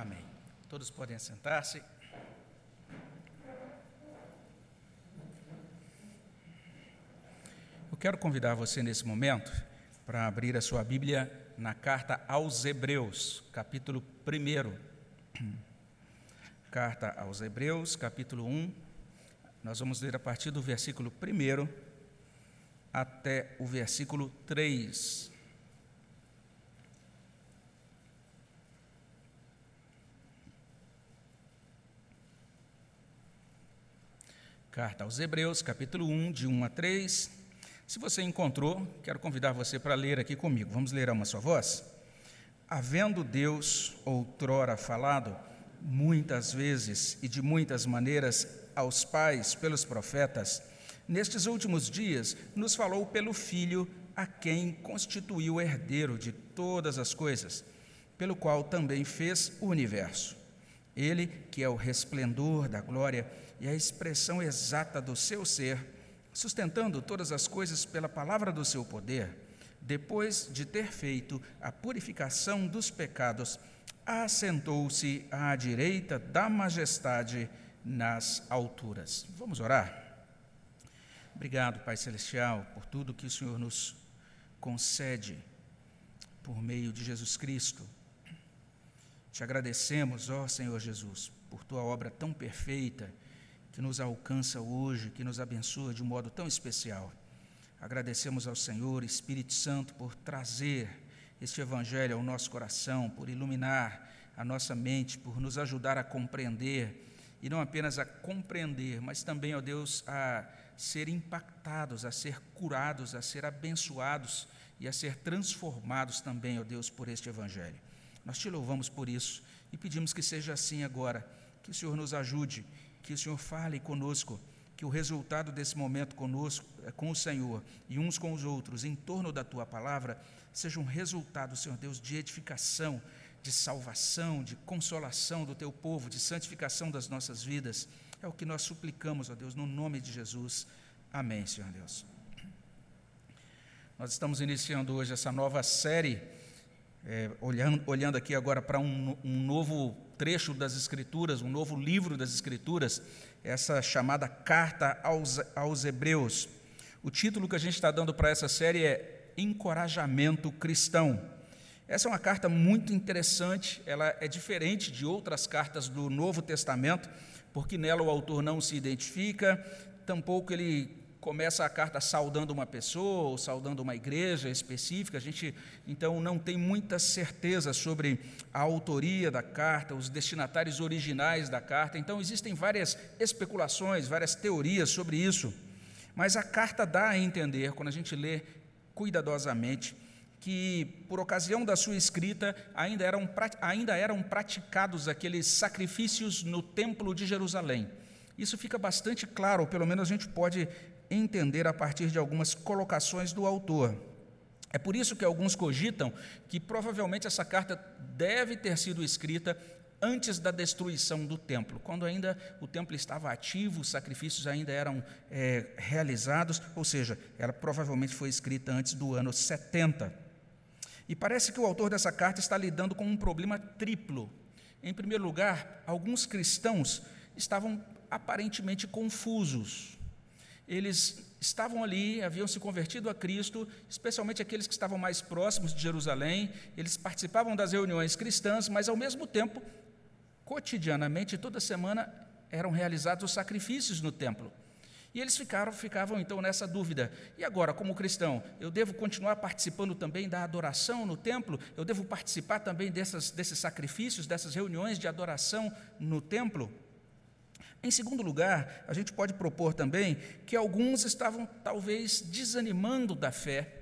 Amém. Todos podem sentar-se. Eu quero convidar você nesse momento para abrir a sua Bíblia na carta aos Hebreus, capítulo 1. Carta aos Hebreus, capítulo 1. Nós vamos ler a partir do versículo 1 até o versículo 3. Carta aos Hebreus, capítulo 1, de 1 a 3. Se você encontrou, quero convidar você para ler aqui comigo. Vamos ler a uma só voz? Havendo Deus outrora falado, muitas vezes e de muitas maneiras, aos pais pelos profetas, nestes últimos dias nos falou pelo Filho, a quem constituiu herdeiro de todas as coisas, pelo qual também fez o universo. Ele, que é o resplendor da glória, e a expressão exata do seu ser, sustentando todas as coisas pela palavra do seu poder, depois de ter feito a purificação dos pecados, assentou-se à direita da majestade nas alturas. Vamos orar? Obrigado, Pai Celestial, por tudo que o Senhor nos concede por meio de Jesus Cristo. Te agradecemos, ó Senhor Jesus, por tua obra tão perfeita que nos alcança hoje, que nos abençoa de um modo tão especial. Agradecemos ao Senhor, Espírito Santo, por trazer este Evangelho ao nosso coração, por iluminar a nossa mente, por nos ajudar a compreender, e não apenas a compreender, mas também, ó Deus, a ser impactados, a ser curados, a ser abençoados e a ser transformados também, ó Deus, por este Evangelho. Nós te louvamos por isso e pedimos que seja assim agora, que o Senhor nos ajude que o Senhor fale conosco, que o resultado desse momento conosco, eh, com o Senhor e uns com os outros, em torno da tua palavra, seja um resultado, Senhor Deus, de edificação, de salvação, de consolação do teu povo, de santificação das nossas vidas. É o que nós suplicamos, ó Deus, no nome de Jesus. Amém, Senhor Deus. Nós estamos iniciando hoje essa nova série, é, olhando, olhando aqui agora para um, um novo trecho das Escrituras, um novo livro das Escrituras, essa chamada Carta aos, aos Hebreus. O título que a gente está dando para essa série é Encorajamento Cristão. Essa é uma carta muito interessante, ela é diferente de outras cartas do Novo Testamento, porque nela o autor não se identifica, tampouco ele começa a carta saudando uma pessoa ou saudando uma igreja específica, a gente então não tem muita certeza sobre a autoria da carta, os destinatários originais da carta, então existem várias especulações, várias teorias sobre isso. Mas a carta dá a entender, quando a gente lê cuidadosamente, que por ocasião da sua escrita ainda eram, ainda eram praticados aqueles sacrifícios no templo de Jerusalém. Isso fica bastante claro, pelo menos a gente pode entender a partir de algumas colocações do autor. É por isso que alguns cogitam que provavelmente essa carta deve ter sido escrita antes da destruição do templo, quando ainda o templo estava ativo, os sacrifícios ainda eram é, realizados, ou seja, ela provavelmente foi escrita antes do ano 70. E parece que o autor dessa carta está lidando com um problema triplo. Em primeiro lugar, alguns cristãos estavam aparentemente confusos eles estavam ali, haviam se convertido a Cristo, especialmente aqueles que estavam mais próximos de Jerusalém, eles participavam das reuniões cristãs, mas ao mesmo tempo, cotidianamente, toda semana, eram realizados os sacrifícios no templo. E eles ficaram, ficavam então nessa dúvida. E agora, como cristão, eu devo continuar participando também da adoração no templo? Eu devo participar também dessas, desses sacrifícios, dessas reuniões de adoração no templo? Em segundo lugar, a gente pode propor também que alguns estavam talvez desanimando da fé,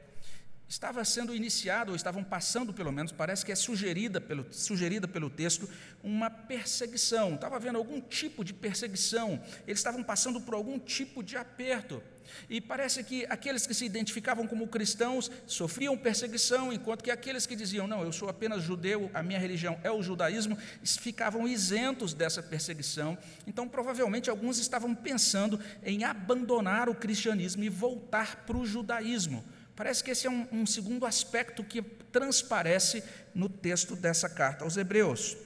estava sendo iniciado, ou estavam passando, pelo menos, parece que é sugerida pelo, sugerida pelo texto, uma perseguição, estava havendo algum tipo de perseguição, eles estavam passando por algum tipo de aperto. E parece que aqueles que se identificavam como cristãos sofriam perseguição, enquanto que aqueles que diziam, não, eu sou apenas judeu, a minha religião é o judaísmo, ficavam isentos dessa perseguição. Então, provavelmente, alguns estavam pensando em abandonar o cristianismo e voltar para o judaísmo. Parece que esse é um, um segundo aspecto que transparece no texto dessa carta aos Hebreus.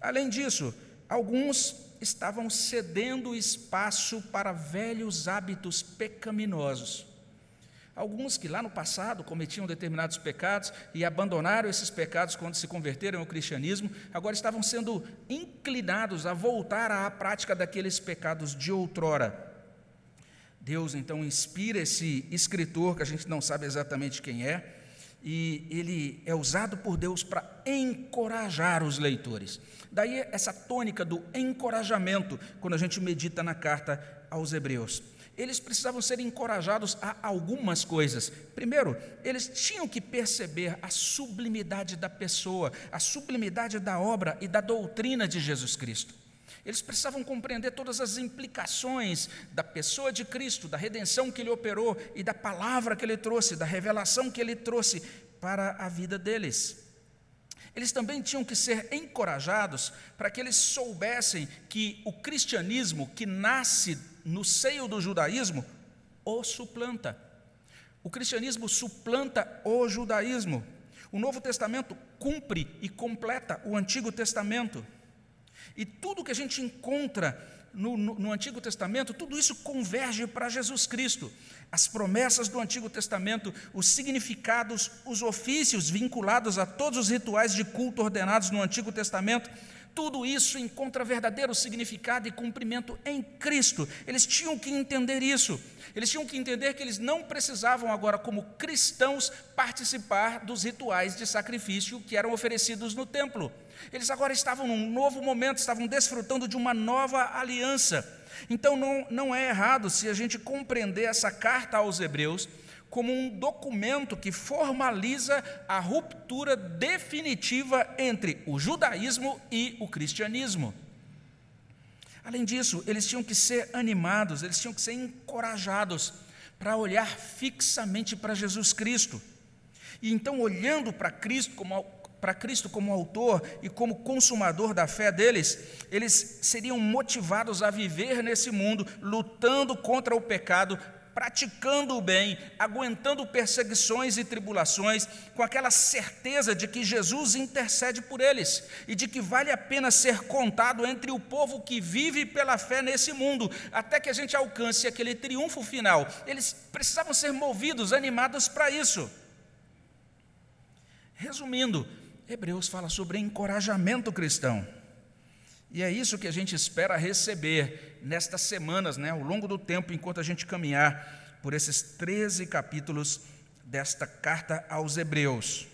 Além disso, alguns estavam cedendo espaço para velhos hábitos pecaminosos. Alguns que lá no passado cometiam determinados pecados e abandonaram esses pecados quando se converteram ao cristianismo, agora estavam sendo inclinados a voltar à prática daqueles pecados de outrora. Deus então inspira esse escritor, que a gente não sabe exatamente quem é, e ele é usado por Deus para encorajar os leitores. Daí essa tônica do encorajamento, quando a gente medita na carta aos Hebreus eles precisavam ser encorajados a algumas coisas. Primeiro, eles tinham que perceber a sublimidade da pessoa, a sublimidade da obra e da doutrina de Jesus Cristo. Eles precisavam compreender todas as implicações da pessoa de Cristo, da redenção que ele operou e da palavra que ele trouxe, da revelação que ele trouxe para a vida deles. Eles também tinham que ser encorajados para que eles soubessem que o cristianismo que nasce no seio do judaísmo, o suplanta. O cristianismo suplanta o judaísmo. O Novo Testamento cumpre e completa o Antigo Testamento. E tudo que a gente encontra no, no, no, Antigo Testamento, tudo isso converge para Jesus Cristo. As promessas do Antigo Testamento, os significados, os ofícios vinculados a todos os rituais de culto ordenados no Antigo Testamento, tudo isso encontra verdadeiro significado e cumprimento em Cristo. Eles tinham que entender isso. Eles tinham que entender que eles não precisavam agora, como cristãos, participar dos rituais de sacrifício que eram oferecidos no templo. Eles agora estavam num novo momento, estavam desfrutando de uma nova aliança. Então não, não é errado se a gente compreender essa carta aos Hebreus como um documento que formaliza a ruptura definitiva entre o judaísmo e o cristianismo. Além disso, eles tinham que ser animados, eles tinham que ser encorajados para olhar fixamente para Jesus Cristo. E então, olhando para Cristo como para Cristo como autor e como consumador da fé deles, eles seriam motivados a viver nesse mundo, lutando contra o pecado, praticando o bem, aguentando perseguições e tribulações, com aquela certeza de que Jesus intercede por eles e de que vale a pena ser contado entre o povo que vive pela fé nesse mundo, até que a gente alcance aquele triunfo final. Eles precisavam ser movidos, animados para isso. Resumindo, Hebreus fala sobre encorajamento cristão. E é isso que a gente espera receber nestas semanas, né, ao longo do tempo, enquanto a gente caminhar por esses 13 capítulos desta carta aos Hebreus.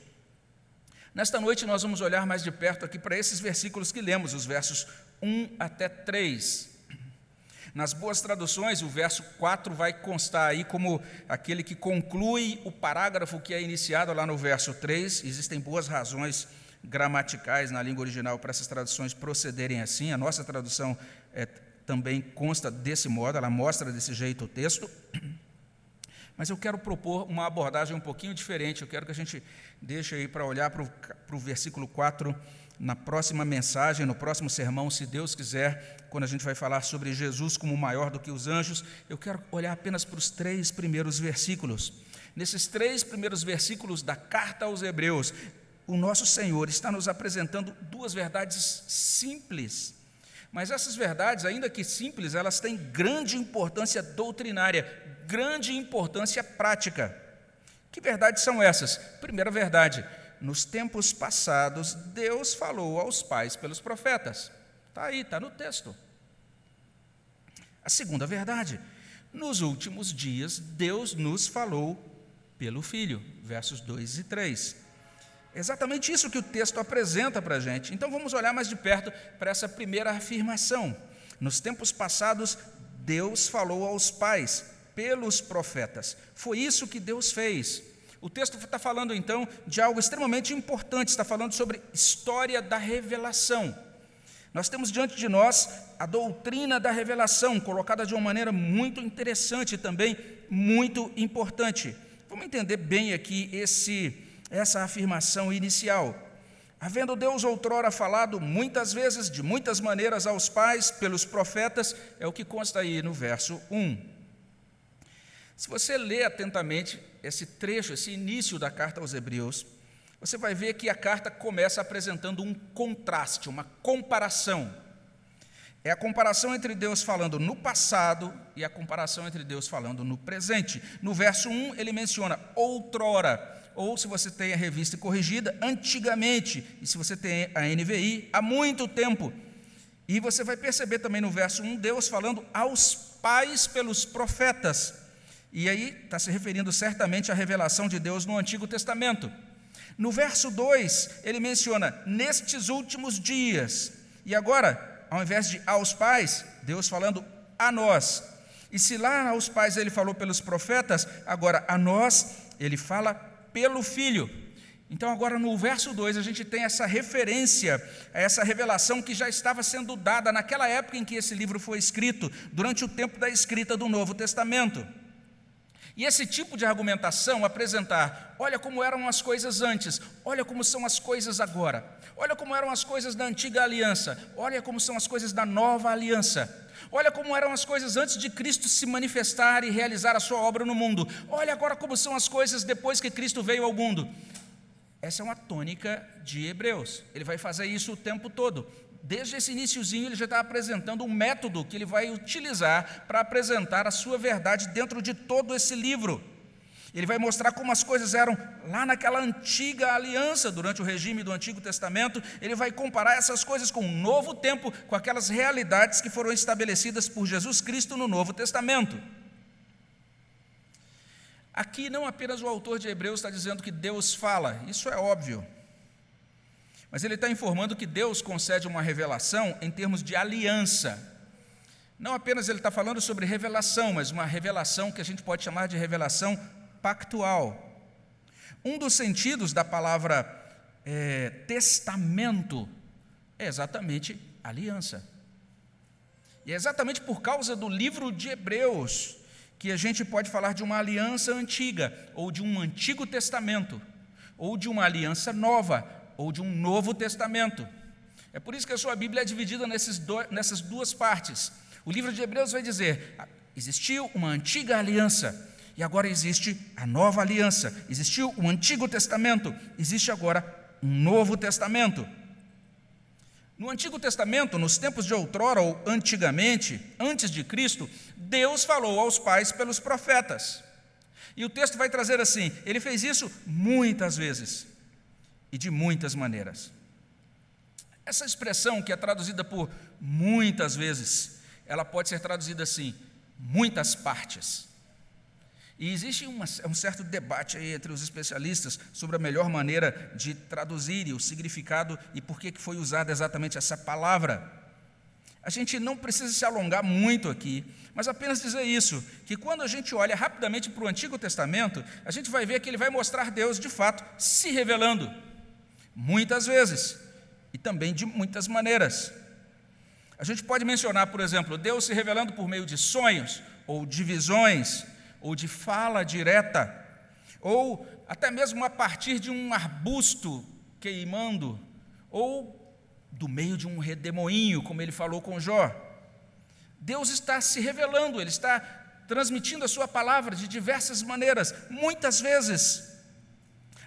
Nesta noite nós vamos olhar mais de perto aqui para esses versículos que lemos, os versos 1 até 3. Nas boas traduções, o verso 4 vai constar aí como aquele que conclui o parágrafo que é iniciado lá no verso 3. Existem boas razões gramaticais na língua original para essas traduções procederem assim. A nossa tradução é, também consta desse modo, ela mostra desse jeito o texto. Mas eu quero propor uma abordagem um pouquinho diferente. Eu quero que a gente deixe aí para olhar para o, para o versículo 4 na próxima mensagem, no próximo sermão, se Deus quiser, quando a gente vai falar sobre Jesus como maior do que os anjos. Eu quero olhar apenas para os três primeiros versículos. Nesses três primeiros versículos da carta aos Hebreus, o nosso Senhor está nos apresentando duas verdades simples. Mas essas verdades, ainda que simples, elas têm grande importância doutrinária, grande importância prática. Que verdades são essas? Primeira verdade: nos tempos passados, Deus falou aos pais pelos profetas. Está aí, está no texto. A segunda verdade: nos últimos dias, Deus nos falou pelo Filho. Versos 2 e 3. É exatamente isso que o texto apresenta para a gente. Então vamos olhar mais de perto para essa primeira afirmação. Nos tempos passados, Deus falou aos pais pelos profetas. Foi isso que Deus fez. O texto está falando então de algo extremamente importante, está falando sobre história da revelação. Nós temos diante de nós a doutrina da revelação, colocada de uma maneira muito interessante e também muito importante. Vamos entender bem aqui esse essa afirmação inicial. Havendo Deus outrora falado muitas vezes, de muitas maneiras aos pais, pelos profetas, é o que consta aí no verso 1. Se você lê atentamente esse trecho, esse início da carta aos Hebreus, você vai ver que a carta começa apresentando um contraste, uma comparação. É a comparação entre Deus falando no passado e a comparação entre Deus falando no presente. No verso 1, ele menciona outrora, ou se você tem a revista corrigida, antigamente, e se você tem a NVI, há muito tempo. E você vai perceber também no verso 1, Deus falando aos pais pelos profetas. E aí está se referindo certamente à revelação de Deus no Antigo Testamento. No verso 2, ele menciona nestes últimos dias. E agora, ao invés de aos pais, Deus falando a nós. E se lá aos pais ele falou pelos profetas, agora a nós ele fala pelo filho. Então, agora no verso 2, a gente tem essa referência essa revelação que já estava sendo dada naquela época em que esse livro foi escrito, durante o tempo da escrita do Novo Testamento. E esse tipo de argumentação, apresentar, olha como eram as coisas antes, olha como são as coisas agora, olha como eram as coisas da antiga aliança, olha como são as coisas da nova aliança, olha como eram as coisas antes de Cristo se manifestar e realizar a sua obra no mundo, olha agora como são as coisas depois que Cristo veio ao mundo. Essa é uma tônica de Hebreus, ele vai fazer isso o tempo todo desde esse iníciozinho, ele já está apresentando um método que ele vai utilizar para apresentar a sua verdade dentro de todo esse livro. Ele vai mostrar como as coisas eram lá naquela antiga aliança, durante o regime do Antigo Testamento. Ele vai comparar essas coisas com o novo tempo, com aquelas realidades que foram estabelecidas por Jesus Cristo no Novo Testamento. Aqui não apenas o autor de Hebreus está dizendo que Deus fala, isso é óbvio. Mas ele está informando que Deus concede uma revelação em termos de aliança. Não apenas ele está falando sobre revelação, mas uma revelação que a gente pode chamar de revelação pactual. Um dos sentidos da palavra é, testamento é exatamente aliança. E é exatamente por causa do livro de Hebreus que a gente pode falar de uma aliança antiga, ou de um antigo testamento, ou de uma aliança nova, ou de um Novo Testamento. É por isso que a sua Bíblia é dividida do, nessas duas partes. O livro de Hebreus vai dizer: ah, existiu uma antiga aliança e agora existe a nova aliança. Existiu um Antigo Testamento, existe agora um Novo Testamento. No Antigo Testamento, nos tempos de outrora ou antigamente, antes de Cristo, Deus falou aos pais pelos profetas. E o texto vai trazer assim: ele fez isso muitas vezes e de muitas maneiras. Essa expressão, que é traduzida por muitas vezes, ela pode ser traduzida assim, muitas partes. E existe uma, um certo debate aí entre os especialistas sobre a melhor maneira de traduzir o significado e por que foi usada exatamente essa palavra. A gente não precisa se alongar muito aqui, mas apenas dizer isso: que quando a gente olha rapidamente para o Antigo Testamento, a gente vai ver que ele vai mostrar Deus de fato se revelando. Muitas vezes, e também de muitas maneiras. A gente pode mencionar, por exemplo, Deus se revelando por meio de sonhos, ou de visões, ou de fala direta, ou até mesmo a partir de um arbusto queimando, ou do meio de um redemoinho, como ele falou com Jó. Deus está se revelando, ele está transmitindo a sua palavra de diversas maneiras, muitas vezes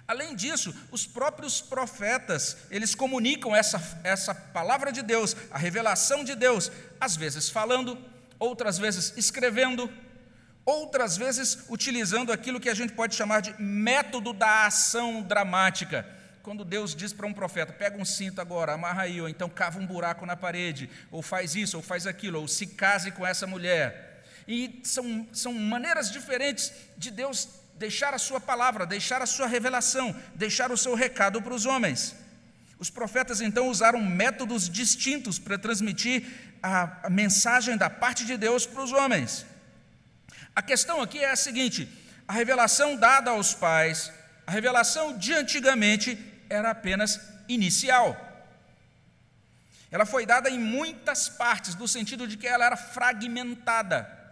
Além disso, os próprios profetas, eles comunicam essa, essa palavra de Deus, a revelação de Deus, às vezes falando, outras vezes escrevendo, outras vezes utilizando aquilo que a gente pode chamar de método da ação dramática. Quando Deus diz para um profeta, pega um cinto agora, amarra aí, ou então cava um buraco na parede, ou faz isso, ou faz aquilo, ou se case com essa mulher. E são, são maneiras diferentes de Deus deixar a sua palavra, deixar a sua revelação, deixar o seu recado para os homens. Os profetas então usaram métodos distintos para transmitir a, mensagem da parte de Deus para os homens. A questão aqui é a seguinte: a revelação dada aos pais, a revelação de antigamente era apenas inicial. Ela foi dada em muitas partes, no sentido de que ela era fragmentada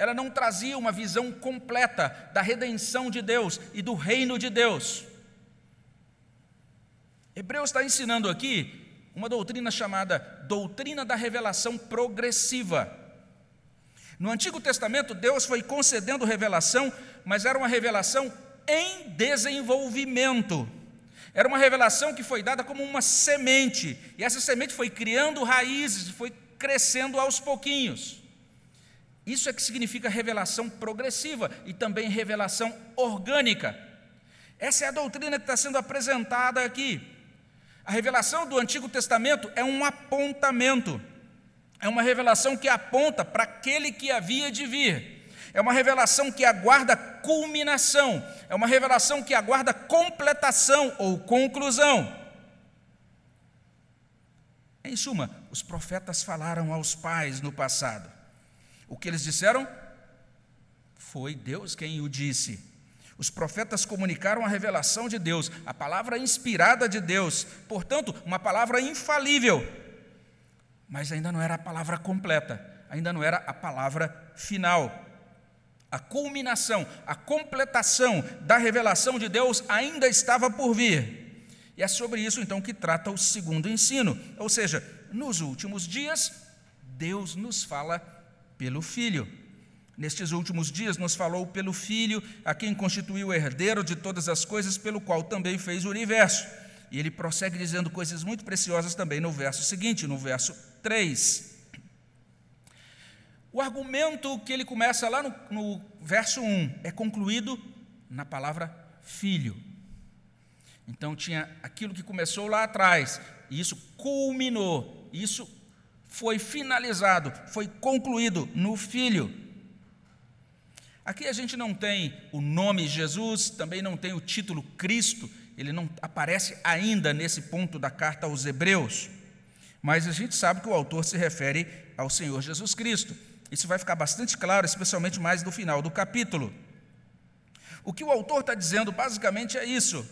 ela não trazia uma visão completa da redenção de Deus e do reino de Deus. Hebreus está ensinando aqui uma doutrina chamada doutrina da revelação progressiva. No Antigo Testamento, Deus foi concedendo revelação, mas era uma revelação em desenvolvimento. Era uma revelação que foi dada como uma semente, e essa semente foi criando raízes, foi crescendo aos pouquinhos. Isso é que significa revelação progressiva e também revelação orgânica. Essa é a doutrina que está sendo apresentada aqui. A revelação do Antigo Testamento é um apontamento, é uma revelação que aponta para aquele que havia de vir. É uma revelação que aguarda culminação, é uma revelação que aguarda completação ou conclusão. Em suma, os profetas falaram aos pais no passado. O que eles disseram? Foi Deus quem o disse. Os profetas comunicaram a revelação de Deus, a palavra inspirada de Deus, portanto, uma palavra infalível. Mas ainda não era a palavra completa, ainda não era a palavra final. A culminação, a completação da revelação de Deus ainda estava por vir. E é sobre isso então que trata o segundo ensino. Ou seja, nos últimos dias, Deus nos fala pelo Filho. Nestes últimos dias nos falou pelo Filho, a quem constituiu o herdeiro de todas as coisas, pelo qual também fez o universo. E ele prossegue dizendo coisas muito preciosas também no verso seguinte, no verso 3. O argumento que ele começa lá no, no verso 1 é concluído na palavra filho. Então tinha aquilo que começou lá atrás, e isso culminou, isso foi finalizado, foi concluído no filho. Aqui a gente não tem o nome Jesus, também não tem o título Cristo, ele não aparece ainda nesse ponto da carta aos Hebreus, mas a gente sabe que o autor se refere ao Senhor Jesus Cristo. Isso vai ficar bastante claro, especialmente mais no final do capítulo. O que o autor está dizendo basicamente é isso: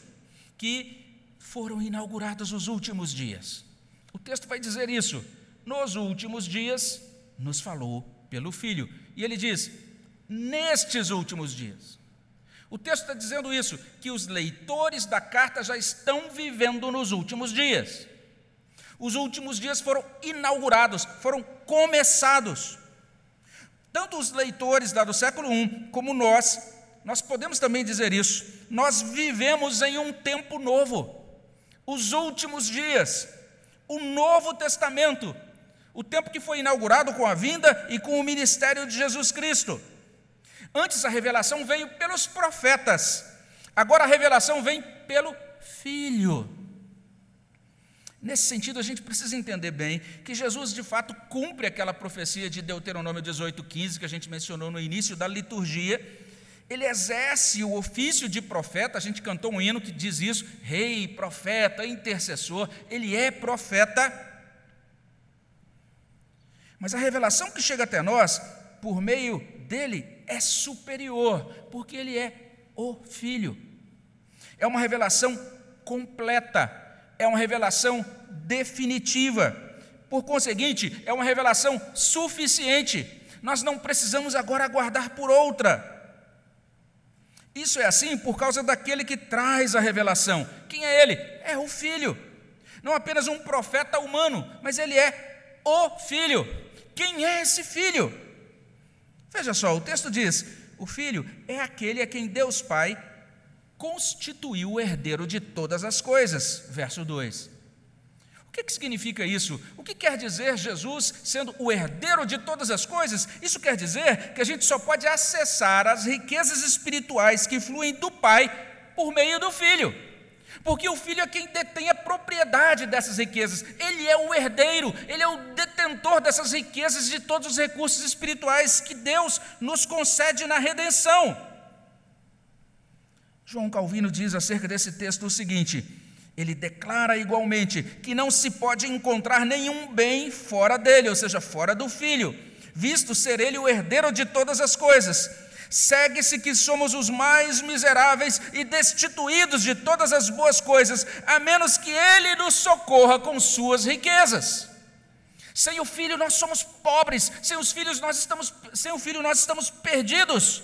que foram inaugurados os últimos dias. O texto vai dizer isso. Nos últimos dias, nos falou pelo Filho. E ele diz: nestes últimos dias. O texto está dizendo isso, que os leitores da carta já estão vivendo nos últimos dias. Os últimos dias foram inaugurados, foram começados. Tanto os leitores lá do século I, como nós, nós podemos também dizer isso. Nós vivemos em um tempo novo, os últimos dias, o Novo Testamento, o tempo que foi inaugurado com a vinda e com o ministério de Jesus Cristo. Antes a revelação veio pelos profetas, agora a revelação vem pelo Filho. Nesse sentido, a gente precisa entender bem que Jesus, de fato, cumpre aquela profecia de Deuteronômio 18,15 que a gente mencionou no início da liturgia. Ele exerce o ofício de profeta, a gente cantou um hino que diz isso: rei, profeta, intercessor, ele é profeta. Mas a revelação que chega até nós, por meio dele, é superior, porque ele é o Filho. É uma revelação completa é uma revelação definitiva. Por conseguinte, é uma revelação suficiente. Nós não precisamos agora aguardar por outra. Isso é assim por causa daquele que traz a revelação. Quem é ele? É o Filho. Não apenas um profeta humano, mas ele é o Filho. Quem é esse Filho? Veja só, o texto diz: o Filho é aquele a quem Deus Pai constituiu o herdeiro de todas as coisas. Verso 2. O que, que significa isso? O que quer dizer Jesus sendo o herdeiro de todas as coisas? Isso quer dizer que a gente só pode acessar as riquezas espirituais que fluem do Pai por meio do Filho. Porque o filho é quem detém a propriedade dessas riquezas, ele é o herdeiro, ele é o detentor dessas riquezas de todos os recursos espirituais que Deus nos concede na redenção. João Calvino diz acerca desse texto o seguinte: ele declara igualmente que não se pode encontrar nenhum bem fora dele, ou seja, fora do filho, visto ser ele o herdeiro de todas as coisas. Segue-se que somos os mais miseráveis e destituídos de todas as boas coisas, a menos que ele nos socorra com suas riquezas. Sem o filho nós somos pobres, sem os filhos nós estamos, sem o filho nós estamos perdidos.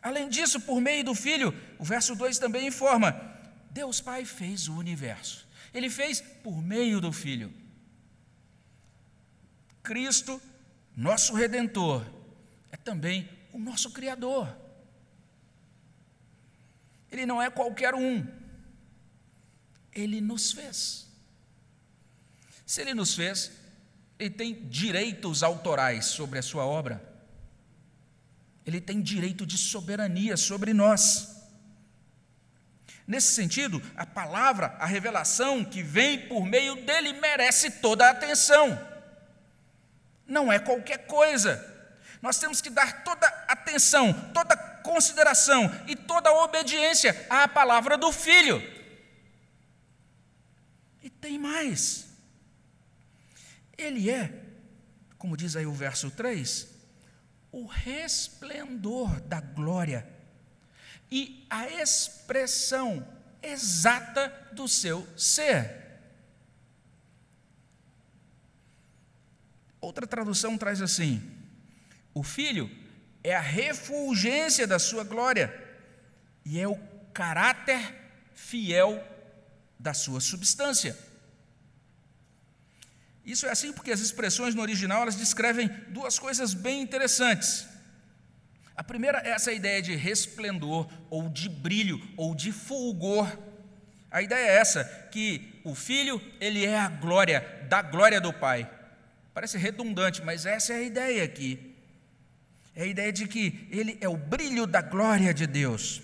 Além disso, por meio do Filho, o verso 2 também informa: Deus Pai fez o universo. Ele fez por meio do Filho. Cristo, nosso redentor, é também o nosso Criador. Ele não é qualquer um. ele nos fez. Se ele nos fez, ele tem direitos autorais sobre a sua obra. Ele tem direito de soberania sobre nós. Nesse sentido, a palavra, a revelação que vem por meio dele merece toda a atenção. Não é qualquer coisa. Nós temos que dar toda atenção, toda consideração e toda obediência à palavra do Filho. E tem mais. Ele é, como diz aí o verso 3, o resplendor da glória e a expressão exata do seu ser. Outra tradução traz assim: o filho é a refulgência da sua glória e é o caráter fiel da sua substância. Isso é assim porque as expressões no original elas descrevem duas coisas bem interessantes. A primeira é essa ideia de resplendor, ou de brilho, ou de fulgor. A ideia é essa, que o filho, ele é a glória, da glória do pai. Parece redundante, mas essa é a ideia aqui. É a ideia de que ele é o brilho da glória de Deus.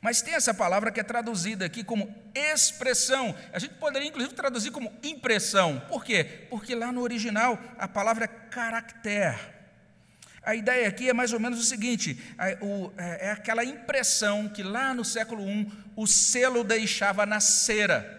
Mas tem essa palavra que é traduzida aqui como expressão. A gente poderia, inclusive, traduzir como impressão. Por quê? Porque lá no original a palavra é caractere. A ideia aqui é mais ou menos o seguinte: é, é aquela impressão que lá no século I o selo deixava na cera.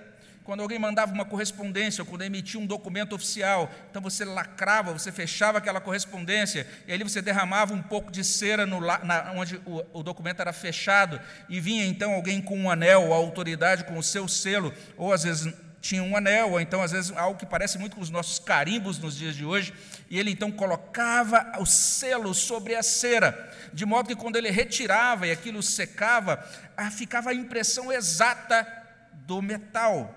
Quando alguém mandava uma correspondência, ou quando emitia um documento oficial, então você lacrava, você fechava aquela correspondência, e ali você derramava um pouco de cera no, na, onde o, o documento era fechado, e vinha então alguém com um anel, a autoridade com o seu selo, ou às vezes tinha um anel, ou então às vezes algo que parece muito com os nossos carimbos nos dias de hoje, e ele então colocava o selo sobre a cera, de modo que quando ele retirava e aquilo secava, ah, ficava a impressão exata do metal.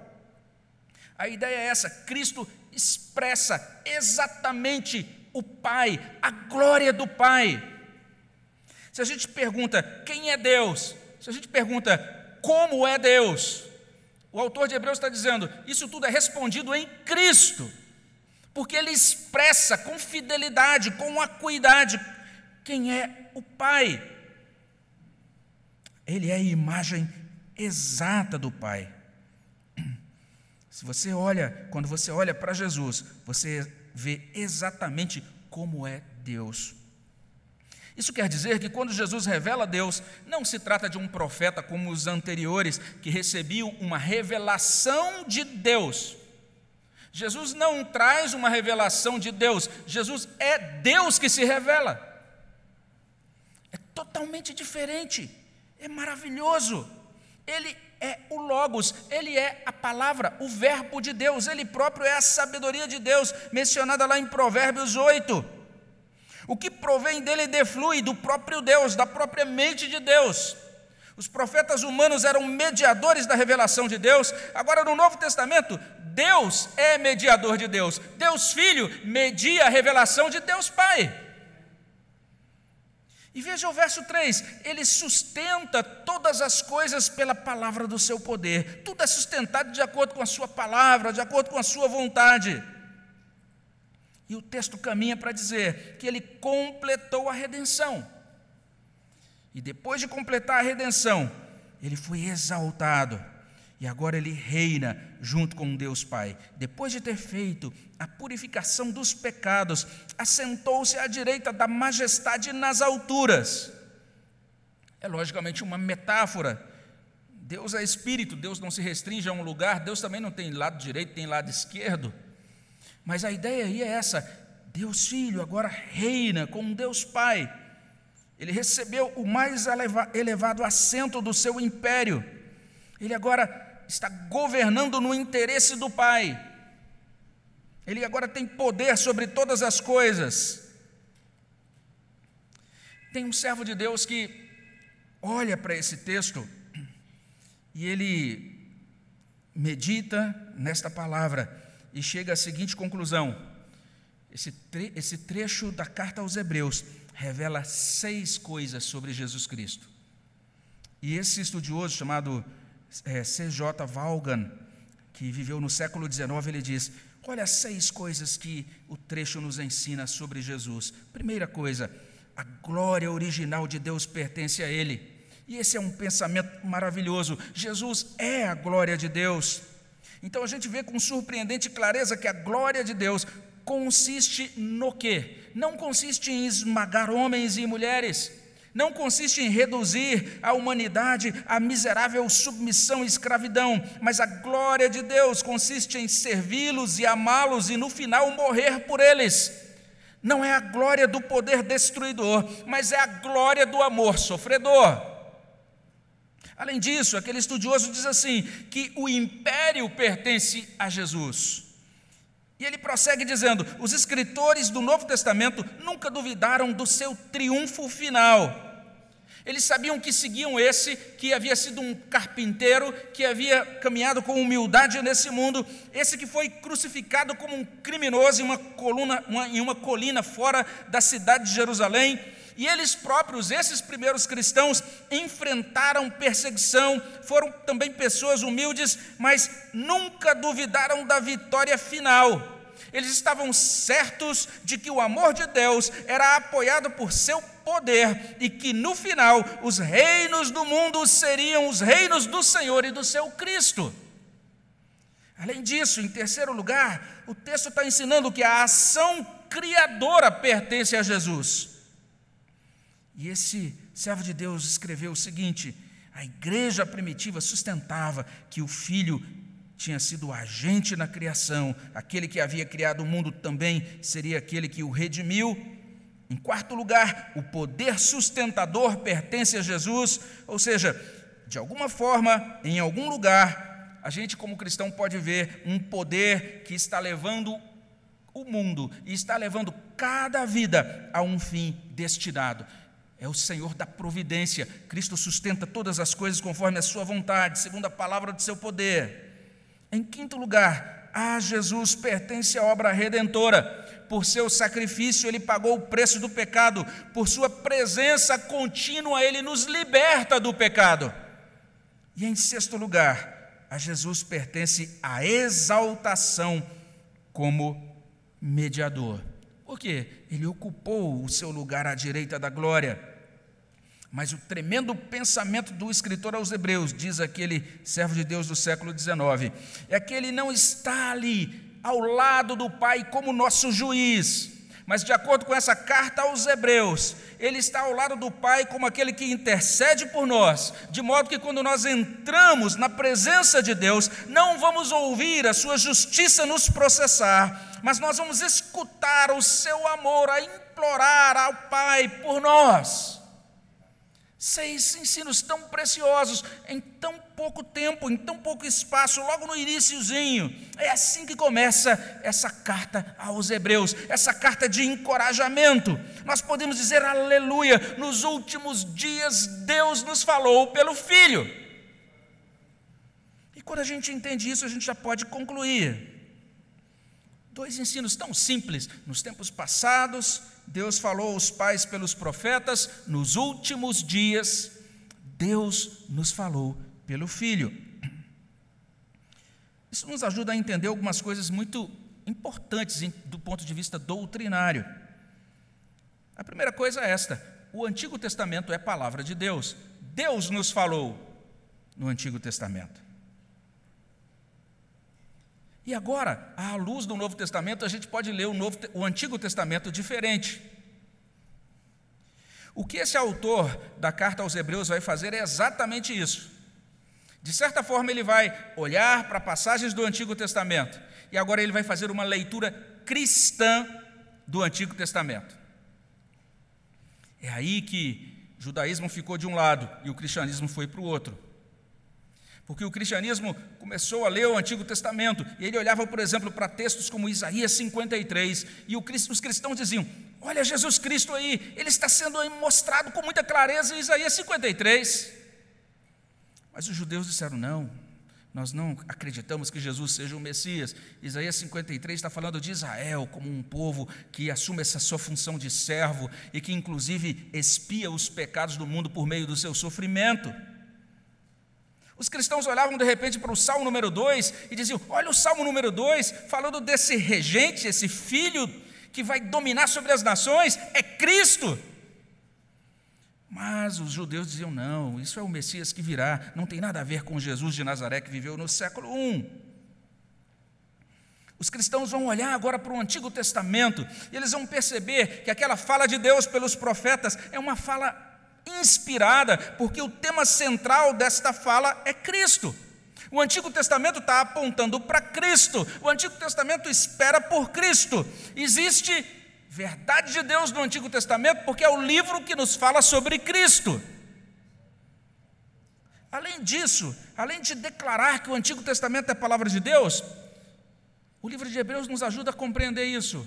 A ideia é essa: Cristo expressa exatamente o Pai, a glória do Pai. Se a gente pergunta quem é Deus, se a gente pergunta como é Deus, o autor de Hebreus está dizendo: isso tudo é respondido em Cristo, porque ele expressa com fidelidade, com acuidade, quem é o Pai. Ele é a imagem exata do Pai. Se você olha, quando você olha para Jesus, você vê exatamente como é Deus. Isso quer dizer que quando Jesus revela Deus, não se trata de um profeta como os anteriores, que recebiam uma revelação de Deus. Jesus não traz uma revelação de Deus, Jesus é Deus que se revela. É totalmente diferente, é maravilhoso. Ele é o Logos, ele é a palavra, o Verbo de Deus, ele próprio é a sabedoria de Deus, mencionada lá em Provérbios 8. O que provém dele deflui do próprio Deus, da própria mente de Deus. Os profetas humanos eram mediadores da revelação de Deus. Agora, no Novo Testamento, Deus é mediador de Deus. Deus Filho media a revelação de Deus Pai. E veja o verso 3: ele sustenta todas as coisas pela palavra do seu poder. Tudo é sustentado de acordo com a sua palavra, de acordo com a sua vontade. E o texto caminha para dizer que ele completou a redenção. E depois de completar a redenção, ele foi exaltado. E agora ele reina junto com Deus Pai. Depois de ter feito a purificação dos pecados, assentou-se à direita da majestade nas alturas. É logicamente uma metáfora. Deus é espírito, Deus não se restringe a um lugar, Deus também não tem lado direito, tem lado esquerdo. Mas a ideia aí é essa: Deus Filho agora reina como Deus Pai. Ele recebeu o mais elevado assento do seu império. Ele agora está governando no interesse do Pai. Ele agora tem poder sobre todas as coisas. Tem um servo de Deus que olha para esse texto e ele medita nesta palavra e chega à seguinte conclusão: esse, tre esse trecho da carta aos Hebreus revela seis coisas sobre Jesus Cristo. E esse estudioso chamado é, C.J. Vaughan, que viveu no século XIX, ele diz: Olha seis coisas que o trecho nos ensina sobre Jesus. Primeira coisa, a glória original de Deus pertence a Ele. E esse é um pensamento maravilhoso. Jesus é a glória de Deus. Então a gente vê com surpreendente clareza que a glória de Deus consiste no quê? Não consiste em esmagar homens e mulheres, não consiste em reduzir a humanidade à miserável submissão e escravidão, mas a glória de Deus consiste em servi-los e amá-los e no final morrer por eles. Não é a glória do poder destruidor, mas é a glória do amor sofredor. Além disso, aquele estudioso diz assim: que o império pertence a Jesus. E ele prossegue dizendo: os escritores do Novo Testamento nunca duvidaram do seu triunfo final. Eles sabiam que seguiam esse que havia sido um carpinteiro, que havia caminhado com humildade nesse mundo, esse que foi crucificado como um criminoso em uma, coluna, uma, em uma colina fora da cidade de Jerusalém. E eles próprios, esses primeiros cristãos, enfrentaram perseguição, foram também pessoas humildes, mas nunca duvidaram da vitória final. Eles estavam certos de que o amor de Deus era apoiado por seu poder e que no final os reinos do mundo seriam os reinos do Senhor e do seu Cristo. Além disso, em terceiro lugar, o texto está ensinando que a ação criadora pertence a Jesus. E esse servo de Deus escreveu o seguinte: a igreja primitiva sustentava que o filho tinha sido agente na criação, aquele que havia criado o mundo também seria aquele que o redimiu. Em quarto lugar, o poder sustentador pertence a Jesus, ou seja, de alguma forma, em algum lugar, a gente, como cristão, pode ver um poder que está levando o mundo e está levando cada vida a um fim destinado. É o Senhor da providência. Cristo sustenta todas as coisas conforme a sua vontade, segundo a palavra do seu poder. Em quinto lugar, a Jesus pertence a obra redentora. Por seu sacrifício, ele pagou o preço do pecado. Por sua presença contínua, ele nos liberta do pecado. E em sexto lugar, a Jesus pertence a exaltação como mediador. Por quê? Ele ocupou o seu lugar à direita da glória. Mas o tremendo pensamento do escritor aos Hebreus, diz aquele servo de Deus do século XIX, é que ele não está ali ao lado do Pai como nosso juiz, mas de acordo com essa carta aos Hebreus, ele está ao lado do Pai como aquele que intercede por nós, de modo que quando nós entramos na presença de Deus, não vamos ouvir a sua justiça nos processar, mas nós vamos escutar o seu amor a implorar ao Pai por nós. Seis ensinos tão preciosos em tão pouco tempo, em tão pouco espaço, logo no iníciozinho. É assim que começa essa carta aos Hebreus, essa carta de encorajamento. Nós podemos dizer aleluia, nos últimos dias Deus nos falou pelo Filho. E quando a gente entende isso, a gente já pode concluir. Dois ensinos tão simples nos tempos passados Deus falou aos pais pelos profetas, nos últimos dias, Deus nos falou pelo Filho. Isso nos ajuda a entender algumas coisas muito importantes do ponto de vista doutrinário. A primeira coisa é esta: o Antigo Testamento é palavra de Deus. Deus nos falou no Antigo Testamento. E agora, à luz do Novo Testamento, a gente pode ler o, Novo, o Antigo Testamento diferente. O que esse autor da carta aos Hebreus vai fazer é exatamente isso. De certa forma, ele vai olhar para passagens do Antigo Testamento e agora ele vai fazer uma leitura cristã do Antigo Testamento. É aí que o judaísmo ficou de um lado e o cristianismo foi para o outro. Porque o cristianismo começou a ler o Antigo Testamento, e ele olhava, por exemplo, para textos como Isaías 53, e os cristãos diziam: Olha Jesus Cristo aí, ele está sendo mostrado com muita clareza em Isaías 53. Mas os judeus disseram: Não, nós não acreditamos que Jesus seja o Messias. Isaías 53 está falando de Israel como um povo que assume essa sua função de servo e que, inclusive, expia os pecados do mundo por meio do seu sofrimento. Os cristãos olhavam de repente para o Salmo número 2 e diziam: Olha o Salmo número 2, falando desse regente, esse filho que vai dominar sobre as nações, é Cristo. Mas os judeus diziam: Não, isso é o Messias que virá, não tem nada a ver com Jesus de Nazaré que viveu no século I. Os cristãos vão olhar agora para o Antigo Testamento e eles vão perceber que aquela fala de Deus pelos profetas é uma fala inspirada, porque o tema central desta fala é Cristo. O Antigo Testamento está apontando para Cristo, o Antigo Testamento espera por Cristo. Existe verdade de Deus no Antigo Testamento porque é o livro que nos fala sobre Cristo. Além disso, além de declarar que o Antigo Testamento é a palavra de Deus, o livro de Hebreus nos ajuda a compreender isso.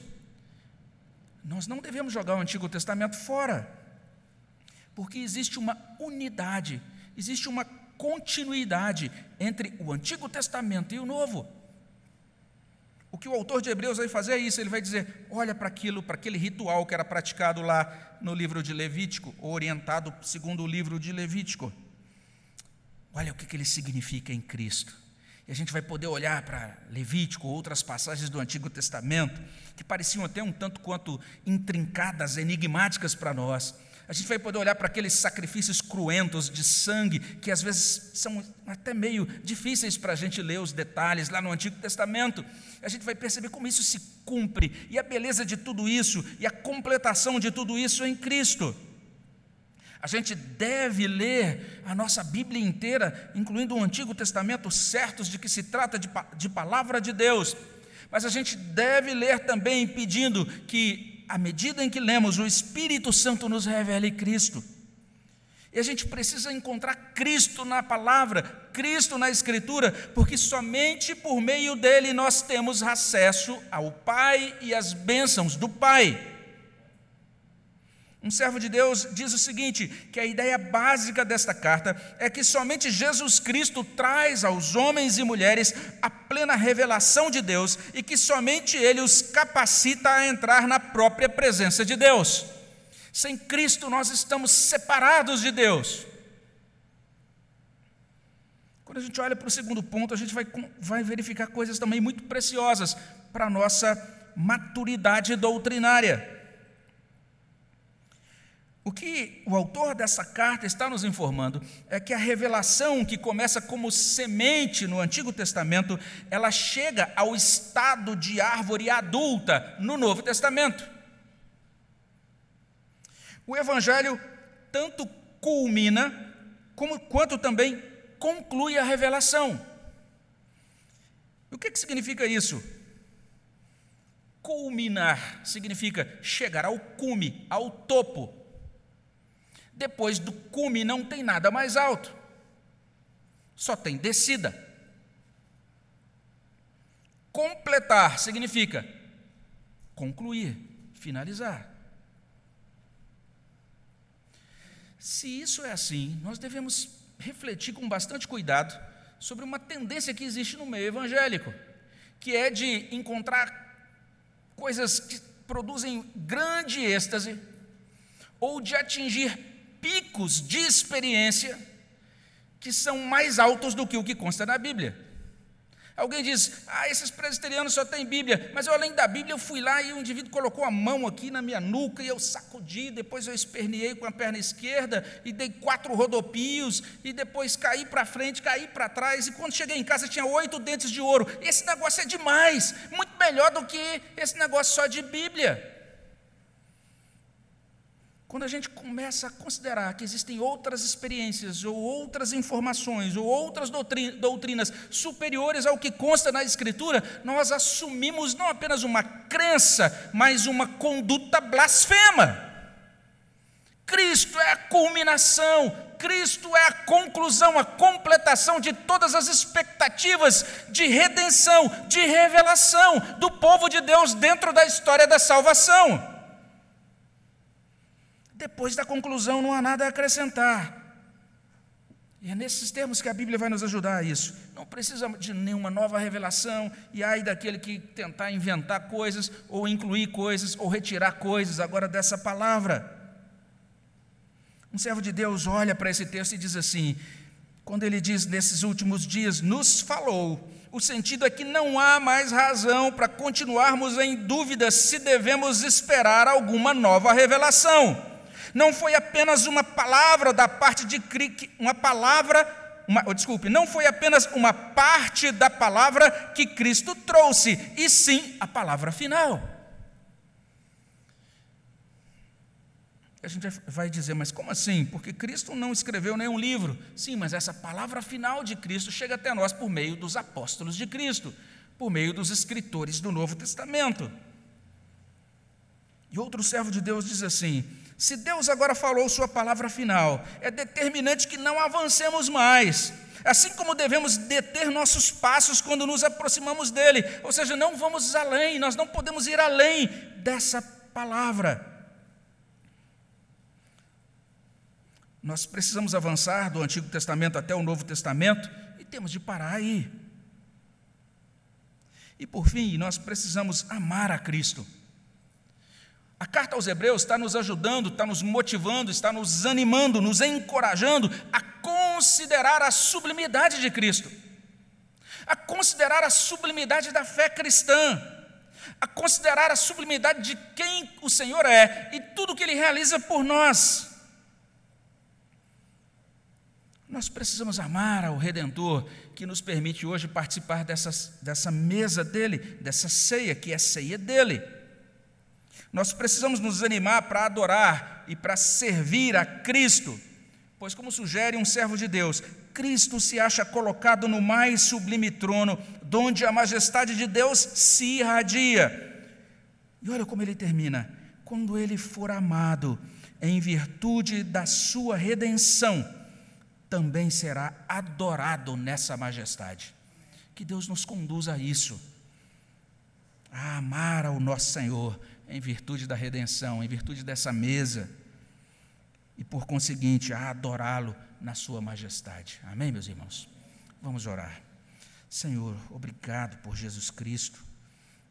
Nós não devemos jogar o Antigo Testamento fora porque existe uma unidade, existe uma continuidade entre o Antigo Testamento e o Novo. O que o autor de Hebreus vai fazer é isso, ele vai dizer: olha para aquilo, para aquele ritual que era praticado lá no livro de Levítico, orientado segundo o livro de Levítico. Olha o que, que ele significa em Cristo. E a gente vai poder olhar para Levítico, outras passagens do Antigo Testamento, que pareciam até um tanto quanto intrincadas, enigmáticas para nós. A gente vai poder olhar para aqueles sacrifícios cruentos de sangue, que às vezes são até meio difíceis para a gente ler os detalhes lá no Antigo Testamento. A gente vai perceber como isso se cumpre, e a beleza de tudo isso, e a completação de tudo isso em Cristo. A gente deve ler a nossa Bíblia inteira, incluindo o Antigo Testamento, certos de que se trata de, de palavra de Deus. Mas a gente deve ler também pedindo que à medida em que lemos, o Espírito Santo nos revele Cristo. E a gente precisa encontrar Cristo na palavra, Cristo na Escritura, porque somente por meio dele nós temos acesso ao Pai e às bênçãos do Pai. Um servo de Deus diz o seguinte: que a ideia básica desta carta é que somente Jesus Cristo traz aos homens e mulheres a plena revelação de Deus e que somente Ele os capacita a entrar na própria presença de Deus. Sem Cristo nós estamos separados de Deus. Quando a gente olha para o segundo ponto, a gente vai, vai verificar coisas também muito preciosas para a nossa maturidade doutrinária. O que o autor dessa carta está nos informando é que a revelação que começa como semente no Antigo Testamento, ela chega ao estado de árvore adulta no Novo Testamento. O Evangelho tanto culmina, como, quanto também conclui a revelação. O que, que significa isso? Culminar significa chegar ao cume, ao topo depois do cume não tem nada mais alto, só tem descida. Completar significa concluir, finalizar. Se isso é assim, nós devemos refletir com bastante cuidado sobre uma tendência que existe no meio evangélico, que é de encontrar coisas que produzem grande êxtase ou de atingir picos de experiência que são mais altos do que o que consta na Bíblia. Alguém diz, ah, esses presbiterianos só têm Bíblia, mas eu, além da Bíblia, eu fui lá e o indivíduo colocou a mão aqui na minha nuca e eu sacudi, depois eu esperneei com a perna esquerda e dei quatro rodopios e depois caí para frente, caí para trás e quando cheguei em casa tinha oito dentes de ouro. Esse negócio é demais, muito melhor do que esse negócio só de Bíblia. Quando a gente começa a considerar que existem outras experiências, ou outras informações, ou outras doutrinas superiores ao que consta na Escritura, nós assumimos não apenas uma crença, mas uma conduta blasfema. Cristo é a culminação, Cristo é a conclusão, a completação de todas as expectativas de redenção, de revelação do povo de Deus dentro da história da salvação. Depois da conclusão, não há nada a acrescentar. E é nesses termos que a Bíblia vai nos ajudar a isso. Não precisa de nenhuma nova revelação, e ai daquele que tentar inventar coisas, ou incluir coisas, ou retirar coisas agora dessa palavra. Um servo de Deus olha para esse texto e diz assim: quando ele diz nesses últimos dias, nos falou, o sentido é que não há mais razão para continuarmos em dúvida se devemos esperar alguma nova revelação. Não foi apenas uma palavra da parte de Cristo, uma palavra, uma, oh, desculpe, não foi apenas uma parte da palavra que Cristo trouxe, e sim a palavra final. A gente vai dizer, mas como assim? Porque Cristo não escreveu nenhum livro. Sim, mas essa palavra final de Cristo chega até nós por meio dos apóstolos de Cristo, por meio dos escritores do Novo Testamento. E outro servo de Deus diz assim: se Deus agora falou sua palavra final, é determinante que não avancemos mais. Assim como devemos deter nossos passos quando nos aproximamos dele, ou seja, não vamos além, nós não podemos ir além dessa palavra. Nós precisamos avançar do Antigo Testamento até o Novo Testamento e temos de parar aí. E por fim, nós precisamos amar a Cristo. A carta aos Hebreus está nos ajudando, está nos motivando, está nos animando, nos encorajando a considerar a sublimidade de Cristo, a considerar a sublimidade da fé cristã, a considerar a sublimidade de quem o Senhor é e tudo que Ele realiza por nós. Nós precisamos amar ao Redentor, que nos permite hoje participar dessa, dessa mesa dele, dessa ceia, que é ceia dele. Nós precisamos nos animar para adorar e para servir a Cristo, pois, como sugere um servo de Deus, Cristo se acha colocado no mais sublime trono, donde a majestade de Deus se irradia. E olha como ele termina: quando ele for amado, em virtude da sua redenção, também será adorado nessa majestade. Que Deus nos conduza a isso, a amar ao nosso Senhor em virtude da redenção, em virtude dessa mesa, e por conseguinte a adorá-lo na sua majestade. Amém, meus irmãos? Vamos orar. Senhor, obrigado por Jesus Cristo,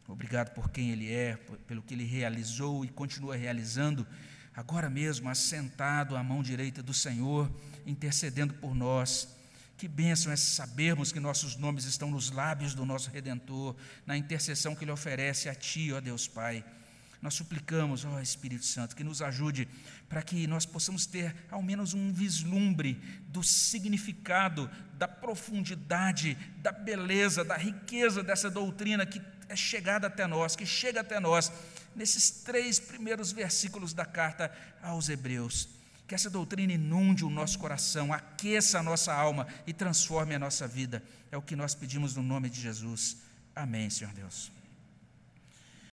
obrigado por quem Ele é, pelo que Ele realizou e continua realizando, agora mesmo assentado à mão direita do Senhor intercedendo por nós. Que bênção é sabermos que nossos nomes estão nos lábios do nosso Redentor, na intercessão que Ele oferece a Ti, ó Deus Pai. Nós suplicamos, ó Espírito Santo, que nos ajude para que nós possamos ter ao menos um vislumbre do significado, da profundidade, da beleza, da riqueza dessa doutrina que é chegada até nós, que chega até nós, nesses três primeiros versículos da carta aos Hebreus. Que essa doutrina inunde o nosso coração, aqueça a nossa alma e transforme a nossa vida. É o que nós pedimos no nome de Jesus. Amém, Senhor Deus.